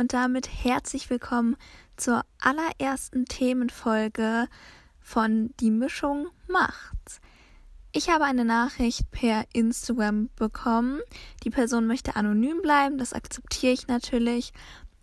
und damit herzlich willkommen zur allerersten Themenfolge von Die Mischung macht's. Ich habe eine Nachricht per Instagram bekommen. Die Person möchte anonym bleiben, das akzeptiere ich natürlich.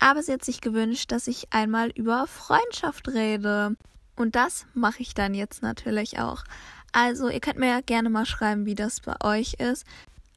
Aber sie hat sich gewünscht, dass ich einmal über Freundschaft rede. Und das mache ich dann jetzt natürlich auch. Also, ihr könnt mir ja gerne mal schreiben, wie das bei euch ist.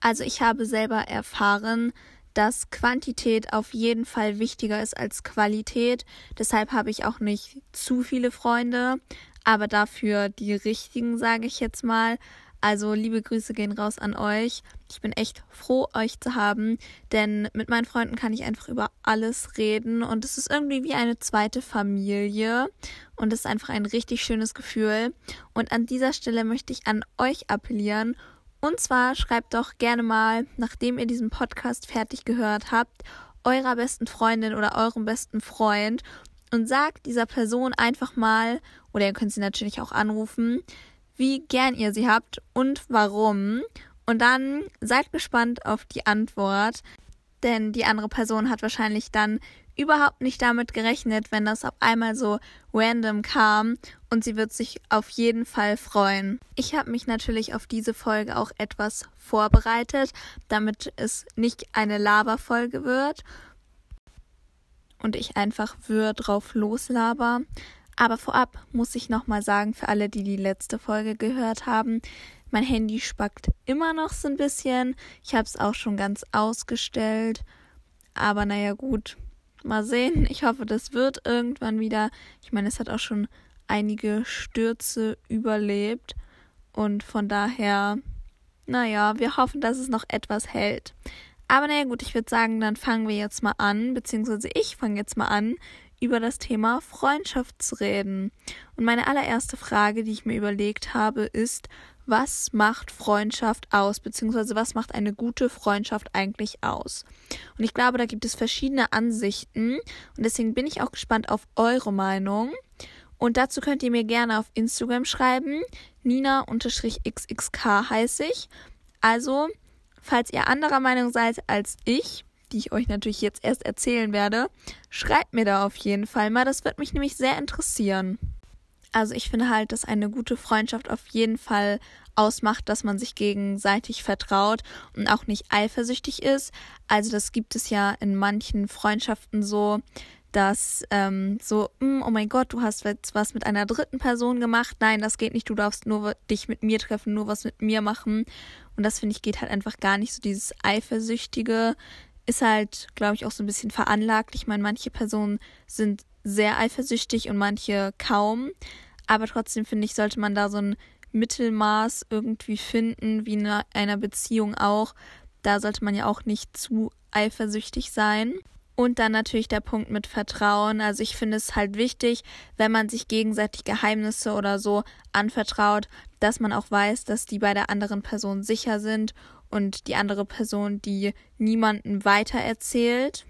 Also, ich habe selber erfahren, dass Quantität auf jeden Fall wichtiger ist als Qualität. Deshalb habe ich auch nicht zu viele Freunde, aber dafür die richtigen, sage ich jetzt mal. Also liebe Grüße gehen raus an euch. Ich bin echt froh, euch zu haben, denn mit meinen Freunden kann ich einfach über alles reden und es ist irgendwie wie eine zweite Familie und es ist einfach ein richtig schönes Gefühl. Und an dieser Stelle möchte ich an euch appellieren und zwar schreibt doch gerne mal, nachdem ihr diesen Podcast fertig gehört habt, eurer besten Freundin oder eurem besten Freund und sagt dieser Person einfach mal, oder ihr könnt sie natürlich auch anrufen, wie gern ihr sie habt und warum. Und dann seid gespannt auf die Antwort, denn die andere Person hat wahrscheinlich dann überhaupt nicht damit gerechnet, wenn das auf einmal so random kam und sie wird sich auf jeden Fall freuen. Ich habe mich natürlich auf diese Folge auch etwas vorbereitet, damit es nicht eine Laberfolge wird und ich einfach für drauf loslaber. Aber vorab muss ich nochmal sagen, für alle, die die letzte Folge gehört haben, mein Handy spackt immer noch so ein bisschen. Ich habe es auch schon ganz ausgestellt. Aber naja, gut, Mal sehen. Ich hoffe, das wird irgendwann wieder. Ich meine, es hat auch schon einige Stürze überlebt. Und von daher, naja, wir hoffen, dass es noch etwas hält. Aber naja, gut, ich würde sagen, dann fangen wir jetzt mal an, beziehungsweise ich fange jetzt mal an, über das Thema Freundschaft zu reden. Und meine allererste Frage, die ich mir überlegt habe, ist, was macht Freundschaft aus, beziehungsweise was macht eine gute Freundschaft eigentlich aus? Und ich glaube, da gibt es verschiedene Ansichten und deswegen bin ich auch gespannt auf eure Meinung. Und dazu könnt ihr mir gerne auf Instagram schreiben. Nina-xxk heiße ich. Also, falls ihr anderer Meinung seid als ich, die ich euch natürlich jetzt erst erzählen werde, schreibt mir da auf jeden Fall mal. Das wird mich nämlich sehr interessieren. Also ich finde halt, dass eine gute Freundschaft auf jeden Fall ausmacht, dass man sich gegenseitig vertraut und auch nicht eifersüchtig ist. Also das gibt es ja in manchen Freundschaften so, dass ähm, so, hm, oh mein Gott, du hast jetzt was mit einer dritten Person gemacht. Nein, das geht nicht. Du darfst nur dich mit mir treffen, nur was mit mir machen. Und das finde ich geht halt einfach gar nicht so. Dieses eifersüchtige ist halt, glaube ich, auch so ein bisschen veranlagt. Ich meine, manche Personen sind sehr eifersüchtig und manche kaum. Aber trotzdem finde ich, sollte man da so ein Mittelmaß irgendwie finden, wie in einer Beziehung auch. Da sollte man ja auch nicht zu eifersüchtig sein. Und dann natürlich der Punkt mit Vertrauen. Also ich finde es halt wichtig, wenn man sich gegenseitig Geheimnisse oder so anvertraut, dass man auch weiß, dass die bei der anderen Person sicher sind und die andere Person die niemanden weitererzählt.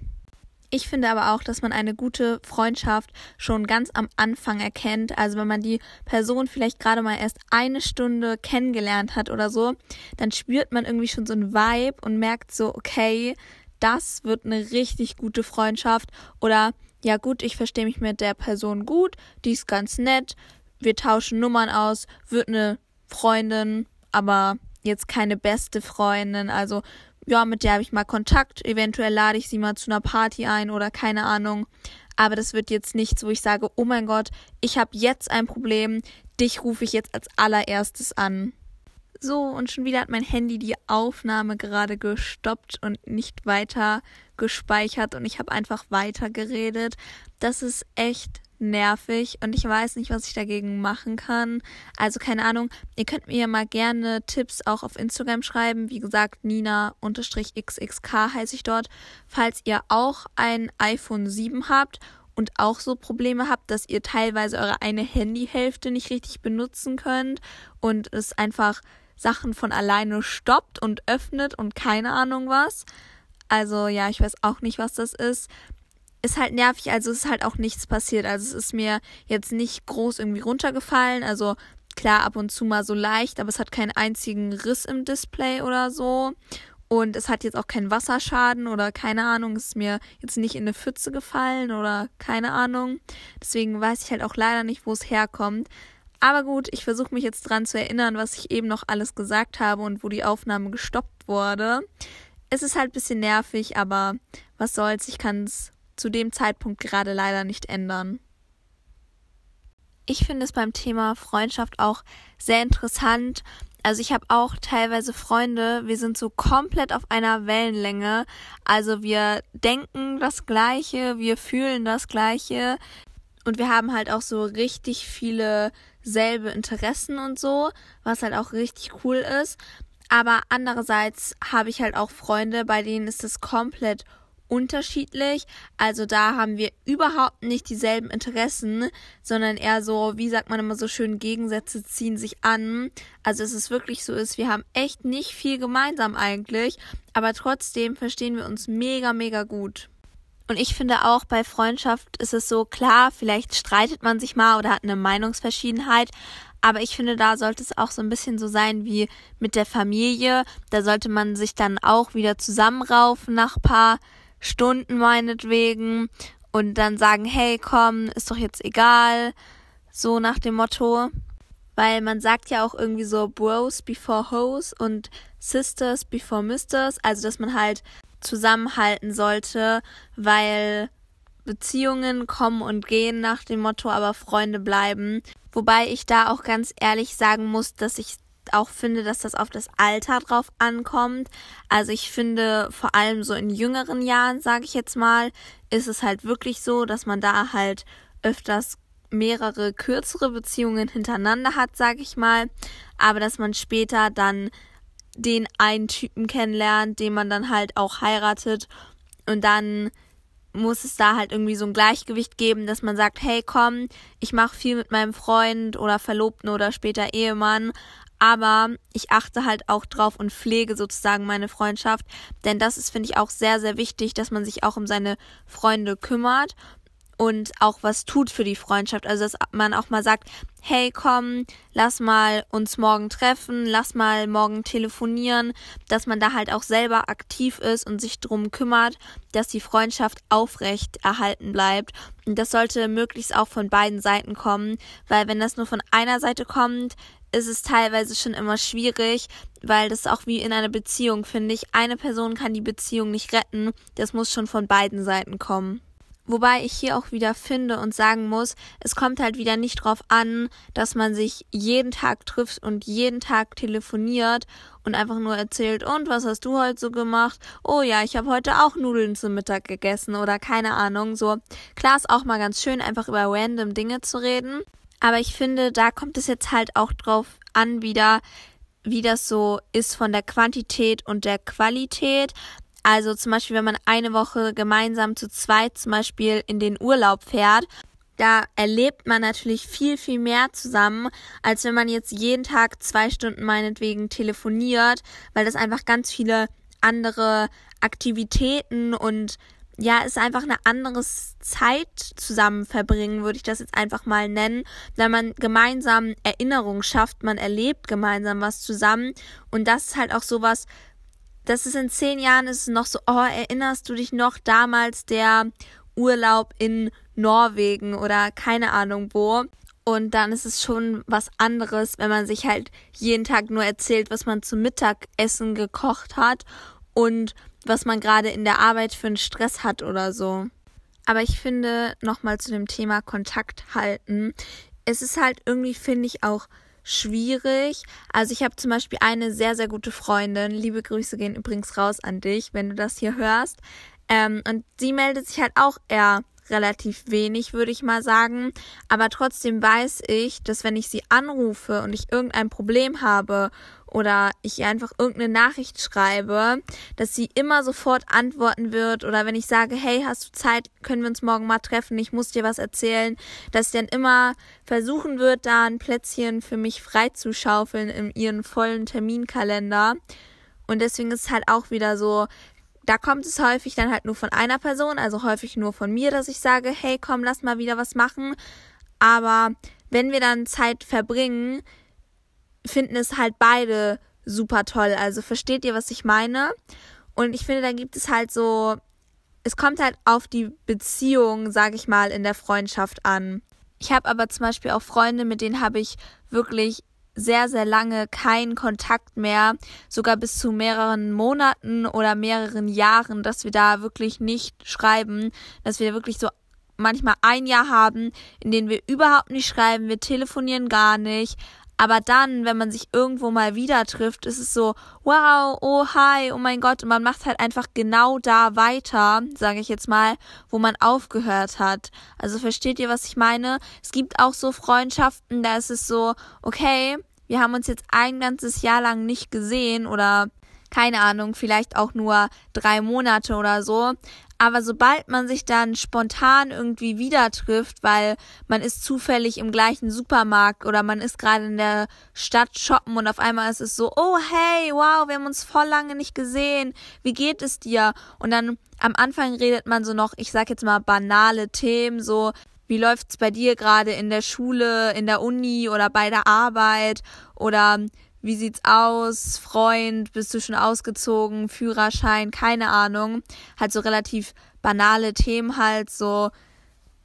Ich finde aber auch, dass man eine gute Freundschaft schon ganz am Anfang erkennt. Also wenn man die Person vielleicht gerade mal erst eine Stunde kennengelernt hat oder so, dann spürt man irgendwie schon so ein Vibe und merkt so, okay, das wird eine richtig gute Freundschaft. Oder ja gut, ich verstehe mich mit der Person gut, die ist ganz nett, wir tauschen Nummern aus, wird eine Freundin, aber jetzt keine beste Freundin. Also ja, mit der habe ich mal Kontakt, eventuell lade ich sie mal zu einer Party ein oder keine Ahnung. Aber das wird jetzt nichts, wo ich sage, oh mein Gott, ich habe jetzt ein Problem, dich rufe ich jetzt als allererstes an. So, und schon wieder hat mein Handy die Aufnahme gerade gestoppt und nicht weiter gespeichert und ich habe einfach weiter geredet. Das ist echt nervig und ich weiß nicht, was ich dagegen machen kann. Also keine Ahnung, ihr könnt mir mal gerne Tipps auch auf Instagram schreiben. Wie gesagt, Nina-xxk heiße ich dort. Falls ihr auch ein iPhone 7 habt und auch so Probleme habt, dass ihr teilweise eure eine Handyhälfte nicht richtig benutzen könnt und es einfach Sachen von alleine stoppt und öffnet und keine Ahnung was. Also ja, ich weiß auch nicht, was das ist ist halt nervig, also ist halt auch nichts passiert. Also es ist mir jetzt nicht groß irgendwie runtergefallen. Also klar, ab und zu mal so leicht, aber es hat keinen einzigen Riss im Display oder so. Und es hat jetzt auch keinen Wasserschaden oder keine Ahnung, es ist mir jetzt nicht in eine Pfütze gefallen oder keine Ahnung. Deswegen weiß ich halt auch leider nicht, wo es herkommt. Aber gut, ich versuche mich jetzt dran zu erinnern, was ich eben noch alles gesagt habe und wo die Aufnahme gestoppt wurde. Es ist halt ein bisschen nervig, aber was soll's, ich kann es zu dem Zeitpunkt gerade leider nicht ändern. Ich finde es beim Thema Freundschaft auch sehr interessant, also ich habe auch teilweise Freunde, wir sind so komplett auf einer Wellenlänge. Also wir denken das Gleiche, wir fühlen das Gleiche und wir haben halt auch so richtig viele selbe Interessen und so, was halt auch richtig cool ist. Aber andererseits habe ich halt auch Freunde, bei denen ist es komplett unterschiedlich. Also da haben wir überhaupt nicht dieselben Interessen, sondern eher so, wie sagt man immer so schön, Gegensätze ziehen sich an. Also es ist wirklich so ist, wir haben echt nicht viel gemeinsam eigentlich, aber trotzdem verstehen wir uns mega, mega gut. Und ich finde auch bei Freundschaft ist es so klar, vielleicht streitet man sich mal oder hat eine Meinungsverschiedenheit, aber ich finde, da sollte es auch so ein bisschen so sein wie mit der Familie. Da sollte man sich dann auch wieder zusammenraufen nach paar Stunden meinetwegen und dann sagen, hey, komm, ist doch jetzt egal, so nach dem Motto. Weil man sagt ja auch irgendwie so Bros before Hoes und Sisters before Misters, also dass man halt zusammenhalten sollte, weil Beziehungen kommen und gehen nach dem Motto, aber Freunde bleiben. Wobei ich da auch ganz ehrlich sagen muss, dass ich auch finde, dass das auf das Alter drauf ankommt. Also ich finde, vor allem so in jüngeren Jahren, sage ich jetzt mal, ist es halt wirklich so, dass man da halt öfters mehrere kürzere Beziehungen hintereinander hat, sage ich mal, aber dass man später dann den einen Typen kennenlernt, den man dann halt auch heiratet. Und dann muss es da halt irgendwie so ein Gleichgewicht geben, dass man sagt, hey komm, ich mache viel mit meinem Freund oder Verlobten oder später Ehemann, aber ich achte halt auch drauf und pflege sozusagen meine Freundschaft, denn das ist, finde ich, auch sehr, sehr wichtig, dass man sich auch um seine Freunde kümmert und auch was tut für die Freundschaft. Also, dass man auch mal sagt, hey, komm, lass mal uns morgen treffen, lass mal morgen telefonieren, dass man da halt auch selber aktiv ist und sich drum kümmert, dass die Freundschaft aufrecht erhalten bleibt. Und das sollte möglichst auch von beiden Seiten kommen, weil wenn das nur von einer Seite kommt, ist es teilweise schon immer schwierig, weil das auch wie in einer Beziehung, finde ich. Eine Person kann die Beziehung nicht retten. Das muss schon von beiden Seiten kommen. Wobei ich hier auch wieder finde und sagen muss, es kommt halt wieder nicht drauf an, dass man sich jeden Tag trifft und jeden Tag telefoniert und einfach nur erzählt, und was hast du heute so gemacht? Oh ja, ich habe heute auch Nudeln zum Mittag gegessen oder keine Ahnung. So, klar ist auch mal ganz schön, einfach über random Dinge zu reden. Aber ich finde, da kommt es jetzt halt auch drauf an, wieder, wie das so ist von der Quantität und der Qualität. Also zum Beispiel, wenn man eine Woche gemeinsam zu zweit zum Beispiel in den Urlaub fährt, da erlebt man natürlich viel, viel mehr zusammen, als wenn man jetzt jeden Tag zwei Stunden meinetwegen telefoniert, weil das einfach ganz viele andere Aktivitäten und ja, ist einfach eine andere Zeit zusammen verbringen, würde ich das jetzt einfach mal nennen, weil man gemeinsam Erinnerungen schafft, man erlebt gemeinsam was zusammen und das ist halt auch sowas, das ist in zehn Jahren ist es noch so, oh, erinnerst du dich noch damals der Urlaub in Norwegen oder keine Ahnung wo? Und dann ist es schon was anderes, wenn man sich halt jeden Tag nur erzählt, was man zum Mittagessen gekocht hat und was man gerade in der Arbeit für einen Stress hat oder so. Aber ich finde, nochmal zu dem Thema Kontakt halten, es ist halt irgendwie, finde ich, auch schwierig. Also ich habe zum Beispiel eine sehr, sehr gute Freundin. Liebe Grüße gehen übrigens raus an dich, wenn du das hier hörst. Ähm, und sie meldet sich halt auch eher relativ wenig, würde ich mal sagen. Aber trotzdem weiß ich, dass wenn ich sie anrufe und ich irgendein Problem habe oder ich ihr einfach irgendeine Nachricht schreibe, dass sie immer sofort antworten wird oder wenn ich sage, hey, hast du Zeit, können wir uns morgen mal treffen, ich muss dir was erzählen, dass sie dann immer versuchen wird, da ein Plätzchen für mich freizuschaufeln in ihren vollen Terminkalender. Und deswegen ist es halt auch wieder so, da kommt es häufig dann halt nur von einer Person, also häufig nur von mir, dass ich sage, hey, komm, lass mal wieder was machen. Aber wenn wir dann Zeit verbringen, finden es halt beide super toll. Also versteht ihr, was ich meine? Und ich finde, da gibt es halt so, es kommt halt auf die Beziehung, sag ich mal, in der Freundschaft an. Ich habe aber zum Beispiel auch Freunde, mit denen habe ich wirklich sehr, sehr lange keinen Kontakt mehr, sogar bis zu mehreren Monaten oder mehreren Jahren, dass wir da wirklich nicht schreiben, dass wir wirklich so manchmal ein Jahr haben, in dem wir überhaupt nicht schreiben, wir telefonieren gar nicht, aber dann, wenn man sich irgendwo mal wieder trifft, ist es so, wow, oh hi, oh mein Gott, und man macht halt einfach genau da weiter, sage ich jetzt mal, wo man aufgehört hat. Also versteht ihr, was ich meine? Es gibt auch so Freundschaften, da ist es so, okay, wir haben uns jetzt ein ganzes Jahr lang nicht gesehen oder keine Ahnung, vielleicht auch nur drei Monate oder so. Aber sobald man sich dann spontan irgendwie wieder trifft, weil man ist zufällig im gleichen Supermarkt oder man ist gerade in der Stadt shoppen und auf einmal ist es so, oh hey, wow, wir haben uns voll lange nicht gesehen. Wie geht es dir? Und dann am Anfang redet man so noch, ich sag jetzt mal banale Themen, so wie läuft's bei dir gerade in der Schule, in der Uni oder bei der Arbeit oder wie sieht's aus, Freund, bist du schon ausgezogen, Führerschein, keine Ahnung. Halt so relativ banale Themen halt, so,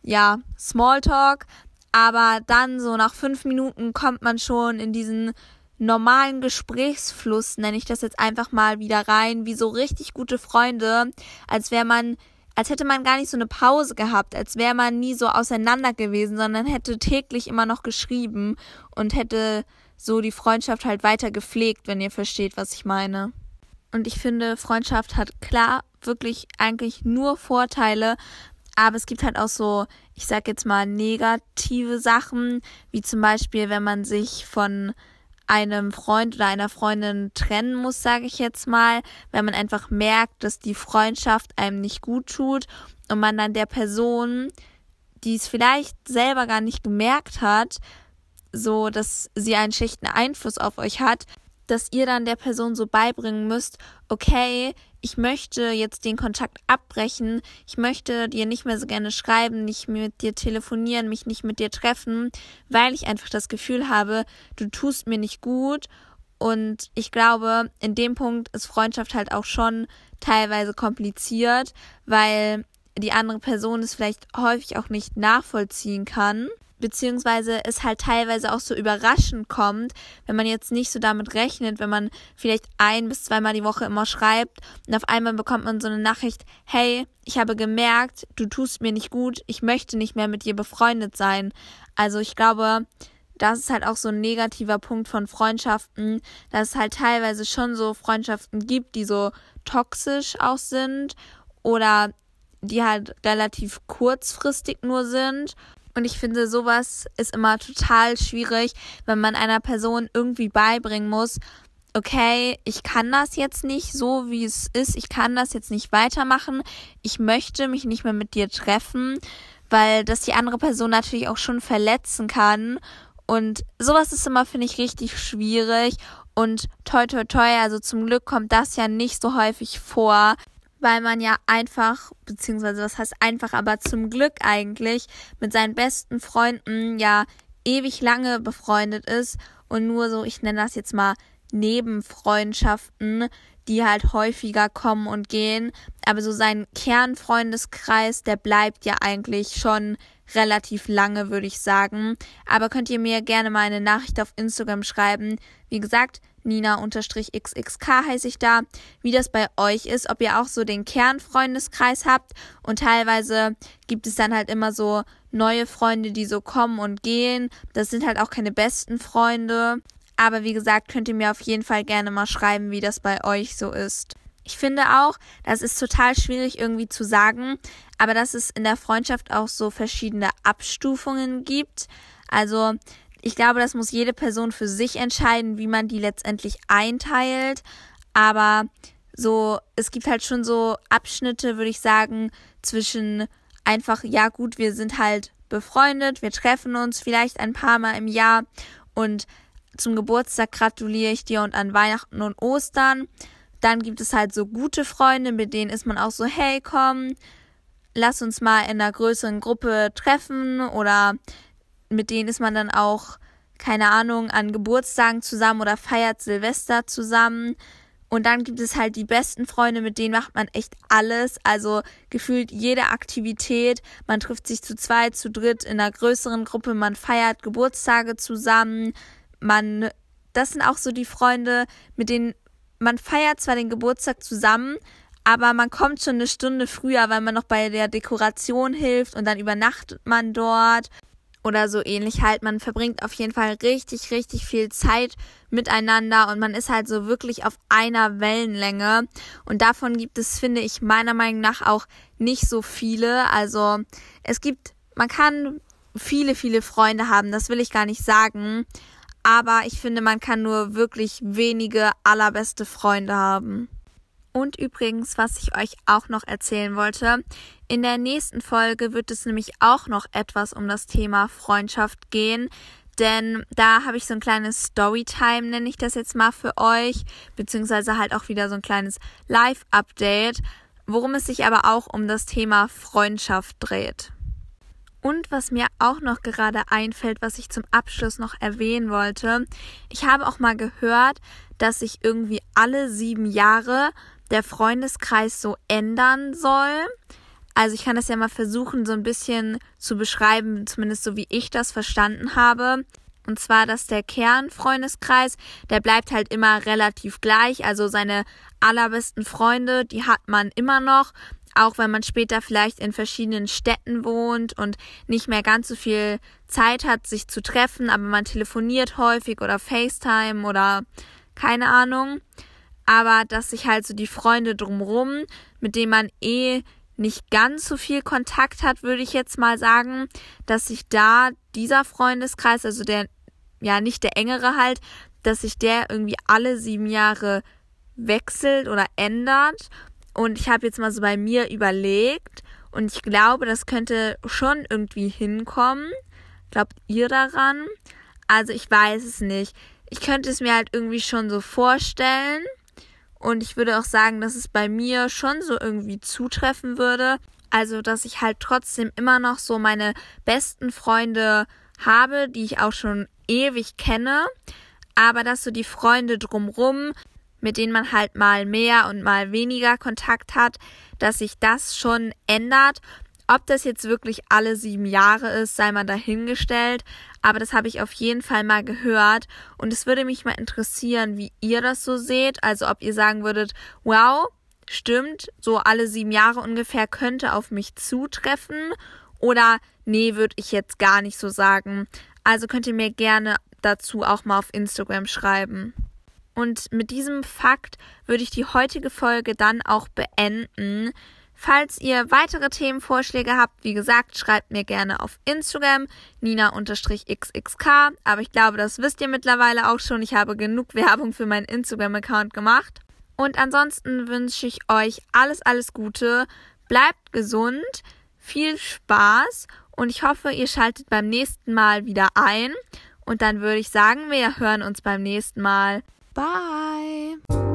ja, Smalltalk. Aber dann so nach fünf Minuten kommt man schon in diesen normalen Gesprächsfluss, nenne ich das jetzt einfach mal wieder rein, wie so richtig gute Freunde, als wäre man als hätte man gar nicht so eine Pause gehabt, als wäre man nie so auseinander gewesen, sondern hätte täglich immer noch geschrieben und hätte so die Freundschaft halt weiter gepflegt, wenn ihr versteht, was ich meine. Und ich finde, Freundschaft hat klar wirklich eigentlich nur Vorteile, aber es gibt halt auch so, ich sag jetzt mal, negative Sachen, wie zum Beispiel, wenn man sich von einem Freund oder einer Freundin trennen muss, sage ich jetzt mal, wenn man einfach merkt, dass die Freundschaft einem nicht gut tut und man dann der Person, die es vielleicht selber gar nicht gemerkt hat, so dass sie einen schlechten Einfluss auf euch hat, dass ihr dann der Person so beibringen müsst, okay, ich möchte jetzt den Kontakt abbrechen, ich möchte dir nicht mehr so gerne schreiben, nicht mit dir telefonieren, mich nicht mit dir treffen, weil ich einfach das Gefühl habe, du tust mir nicht gut. Und ich glaube, in dem Punkt ist Freundschaft halt auch schon teilweise kompliziert, weil die andere Person es vielleicht häufig auch nicht nachvollziehen kann beziehungsweise es halt teilweise auch so überraschend kommt, wenn man jetzt nicht so damit rechnet, wenn man vielleicht ein bis zweimal die Woche immer schreibt und auf einmal bekommt man so eine Nachricht, hey, ich habe gemerkt, du tust mir nicht gut, ich möchte nicht mehr mit dir befreundet sein. Also ich glaube, das ist halt auch so ein negativer Punkt von Freundschaften, dass es halt teilweise schon so Freundschaften gibt, die so toxisch auch sind oder die halt relativ kurzfristig nur sind und ich finde, sowas ist immer total schwierig, wenn man einer Person irgendwie beibringen muss, okay, ich kann das jetzt nicht so, wie es ist, ich kann das jetzt nicht weitermachen, ich möchte mich nicht mehr mit dir treffen, weil das die andere Person natürlich auch schon verletzen kann. Und sowas ist immer, finde ich, richtig schwierig. Und toi, toi, toi, also zum Glück kommt das ja nicht so häufig vor weil man ja einfach, beziehungsweise was heißt einfach, aber zum Glück eigentlich mit seinen besten Freunden ja ewig lange befreundet ist und nur so, ich nenne das jetzt mal Nebenfreundschaften, die halt häufiger kommen und gehen. Aber so sein Kernfreundeskreis, der bleibt ja eigentlich schon relativ lange, würde ich sagen. Aber könnt ihr mir gerne mal eine Nachricht auf Instagram schreiben. Wie gesagt, Nina-XXK heiße ich da, wie das bei euch ist, ob ihr auch so den Kernfreundeskreis habt und teilweise gibt es dann halt immer so neue Freunde, die so kommen und gehen. Das sind halt auch keine besten Freunde. Aber wie gesagt, könnt ihr mir auf jeden Fall gerne mal schreiben, wie das bei euch so ist. Ich finde auch, das ist total schwierig irgendwie zu sagen, aber dass es in der Freundschaft auch so verschiedene Abstufungen gibt. Also ich glaube, das muss jede Person für sich entscheiden, wie man die letztendlich einteilt. Aber so, es gibt halt schon so Abschnitte, würde ich sagen, zwischen einfach, ja gut, wir sind halt befreundet, wir treffen uns vielleicht ein paar Mal im Jahr und zum Geburtstag gratuliere ich dir und an Weihnachten und Ostern. Dann gibt es halt so gute Freunde, mit denen ist man auch so, hey, komm, lass uns mal in einer größeren Gruppe treffen oder mit denen ist man dann auch keine Ahnung, an Geburtstagen zusammen oder feiert Silvester zusammen. Und dann gibt es halt die besten Freunde, mit denen macht man echt alles. Also gefühlt jede Aktivität. Man trifft sich zu zweit, zu dritt in einer größeren Gruppe. Man feiert Geburtstage zusammen. Man, das sind auch so die Freunde, mit denen man feiert zwar den Geburtstag zusammen, aber man kommt schon eine Stunde früher, weil man noch bei der Dekoration hilft und dann übernachtet man dort oder so ähnlich halt. Man verbringt auf jeden Fall richtig, richtig viel Zeit miteinander und man ist halt so wirklich auf einer Wellenlänge. Und davon gibt es, finde ich, meiner Meinung nach auch nicht so viele. Also es gibt, man kann viele, viele Freunde haben, das will ich gar nicht sagen. Aber ich finde, man kann nur wirklich wenige allerbeste Freunde haben. Und übrigens, was ich euch auch noch erzählen wollte, in der nächsten Folge wird es nämlich auch noch etwas um das Thema Freundschaft gehen. Denn da habe ich so ein kleines Storytime, nenne ich das jetzt mal für euch, beziehungsweise halt auch wieder so ein kleines Live-Update, worum es sich aber auch um das Thema Freundschaft dreht. Und was mir auch noch gerade einfällt, was ich zum Abschluss noch erwähnen wollte, ich habe auch mal gehört, dass sich irgendwie alle sieben Jahre der Freundeskreis so ändern soll. Also ich kann das ja mal versuchen, so ein bisschen zu beschreiben, zumindest so wie ich das verstanden habe. Und zwar, dass der Kernfreundeskreis, der bleibt halt immer relativ gleich. Also seine allerbesten Freunde, die hat man immer noch. Auch wenn man später vielleicht in verschiedenen Städten wohnt und nicht mehr ganz so viel Zeit hat, sich zu treffen, aber man telefoniert häufig oder FaceTime oder keine Ahnung aber dass sich halt so die Freunde drumrum, mit denen man eh nicht ganz so viel Kontakt hat, würde ich jetzt mal sagen, dass sich da dieser Freundeskreis, also der, ja, nicht der engere halt, dass sich der irgendwie alle sieben Jahre wechselt oder ändert. Und ich habe jetzt mal so bei mir überlegt und ich glaube, das könnte schon irgendwie hinkommen. Glaubt ihr daran? Also ich weiß es nicht. Ich könnte es mir halt irgendwie schon so vorstellen. Und ich würde auch sagen, dass es bei mir schon so irgendwie zutreffen würde. Also, dass ich halt trotzdem immer noch so meine besten Freunde habe, die ich auch schon ewig kenne. Aber dass so die Freunde drumrum, mit denen man halt mal mehr und mal weniger Kontakt hat, dass sich das schon ändert ob das jetzt wirklich alle sieben Jahre ist, sei mal dahingestellt. Aber das habe ich auf jeden Fall mal gehört. Und es würde mich mal interessieren, wie ihr das so seht. Also ob ihr sagen würdet, wow, stimmt, so alle sieben Jahre ungefähr könnte auf mich zutreffen. Oder nee, würde ich jetzt gar nicht so sagen. Also könnt ihr mir gerne dazu auch mal auf Instagram schreiben. Und mit diesem Fakt würde ich die heutige Folge dann auch beenden. Falls ihr weitere Themenvorschläge habt, wie gesagt, schreibt mir gerne auf Instagram nina-xxk. Aber ich glaube, das wisst ihr mittlerweile auch schon. Ich habe genug Werbung für meinen Instagram-Account gemacht. Und ansonsten wünsche ich euch alles, alles Gute. Bleibt gesund, viel Spaß und ich hoffe, ihr schaltet beim nächsten Mal wieder ein. Und dann würde ich sagen, wir hören uns beim nächsten Mal. Bye!